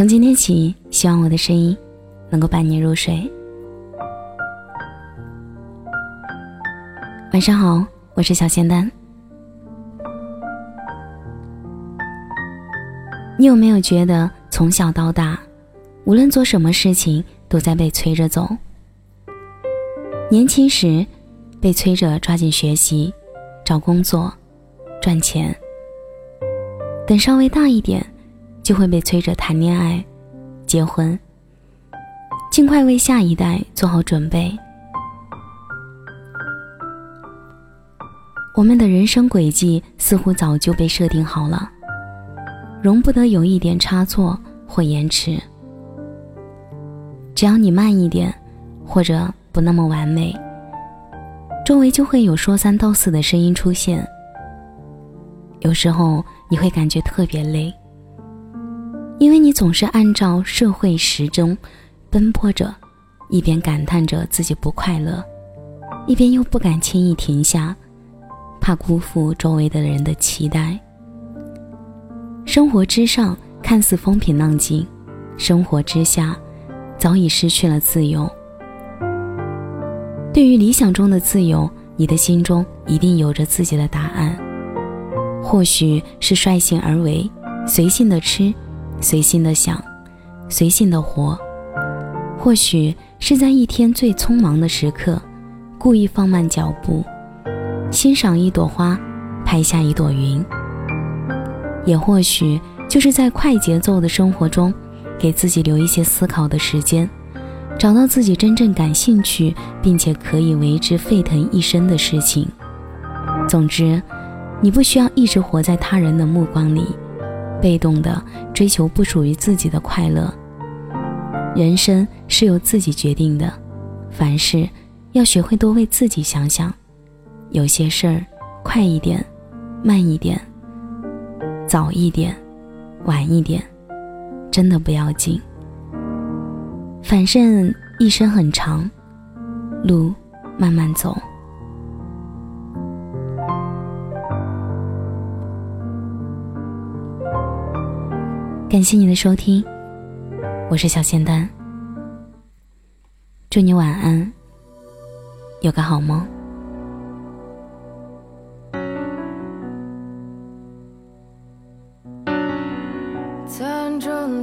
从今天起，希望我的声音能够伴你入睡。晚上好，我是小仙丹。你有没有觉得从小到大，无论做什么事情都在被催着走？年轻时被催着抓紧学习、找工作、赚钱；等稍微大一点，就会被催着谈恋爱、结婚，尽快为下一代做好准备。我们的人生轨迹似乎早就被设定好了。容不得有一点差错或延迟。只要你慢一点，或者不那么完美，周围就会有说三道四的声音出现。有时候你会感觉特别累，因为你总是按照社会时钟奔波着，一边感叹着自己不快乐，一边又不敢轻易停下，怕辜负周围的人的期待。生活之上看似风平浪静，生活之下早已失去了自由。对于理想中的自由，你的心中一定有着自己的答案。或许是率性而为，随性的吃，随性的想，随性的活；或许是在一天最匆忙的时刻，故意放慢脚步，欣赏一朵花，拍下一朵云。也或许就是在快节奏的生活中，给自己留一些思考的时间，找到自己真正感兴趣并且可以为之沸腾一生的事情。总之，你不需要一直活在他人的目光里，被动的追求不属于自己的快乐。人生是由自己决定的，凡事要学会多为自己想想。有些事儿，快一点，慢一点。早一点，晚一点，真的不要紧。反正一生很长，路慢慢走。感谢你的收听，我是小仙丹。祝你晚安，有个好梦。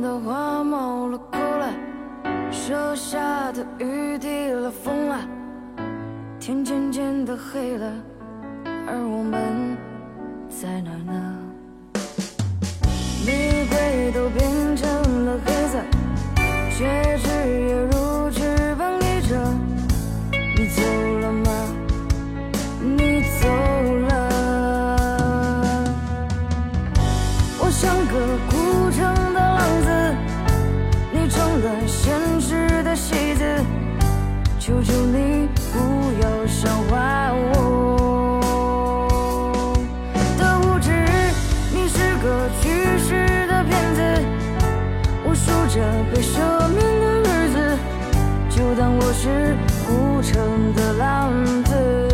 的花冒了过来，舍下的雨滴了风了，天渐渐的黑了，而我们在哪呢？玫都变成了黑色，戒指也如纸般立着。你走了吗？你走了，我像个孤城的浪子，你成了。现实的戏子，求求你不要笑话我我是孤城的浪子。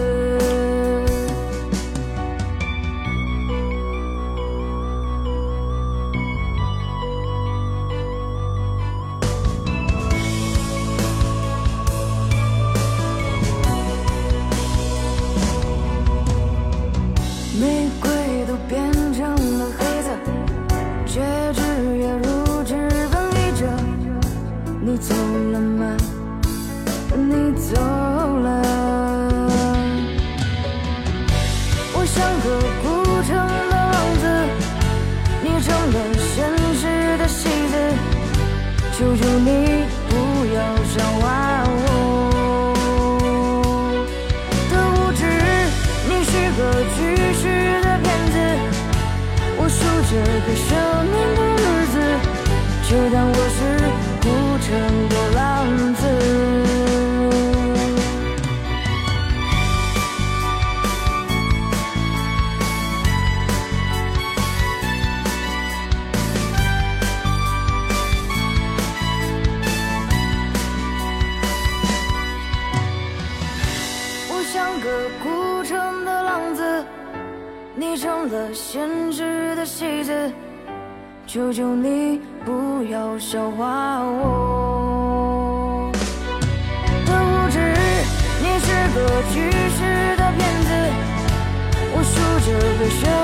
走了我像个孤城的浪子。你成了现实的戏子求求你不要笑话我的无知，你是个去世的骗子，我数着被赦免的日子，就当我是你成了现实的戏子。求求你不要笑话我的无知，你是个去世的骗子，我数着被伤。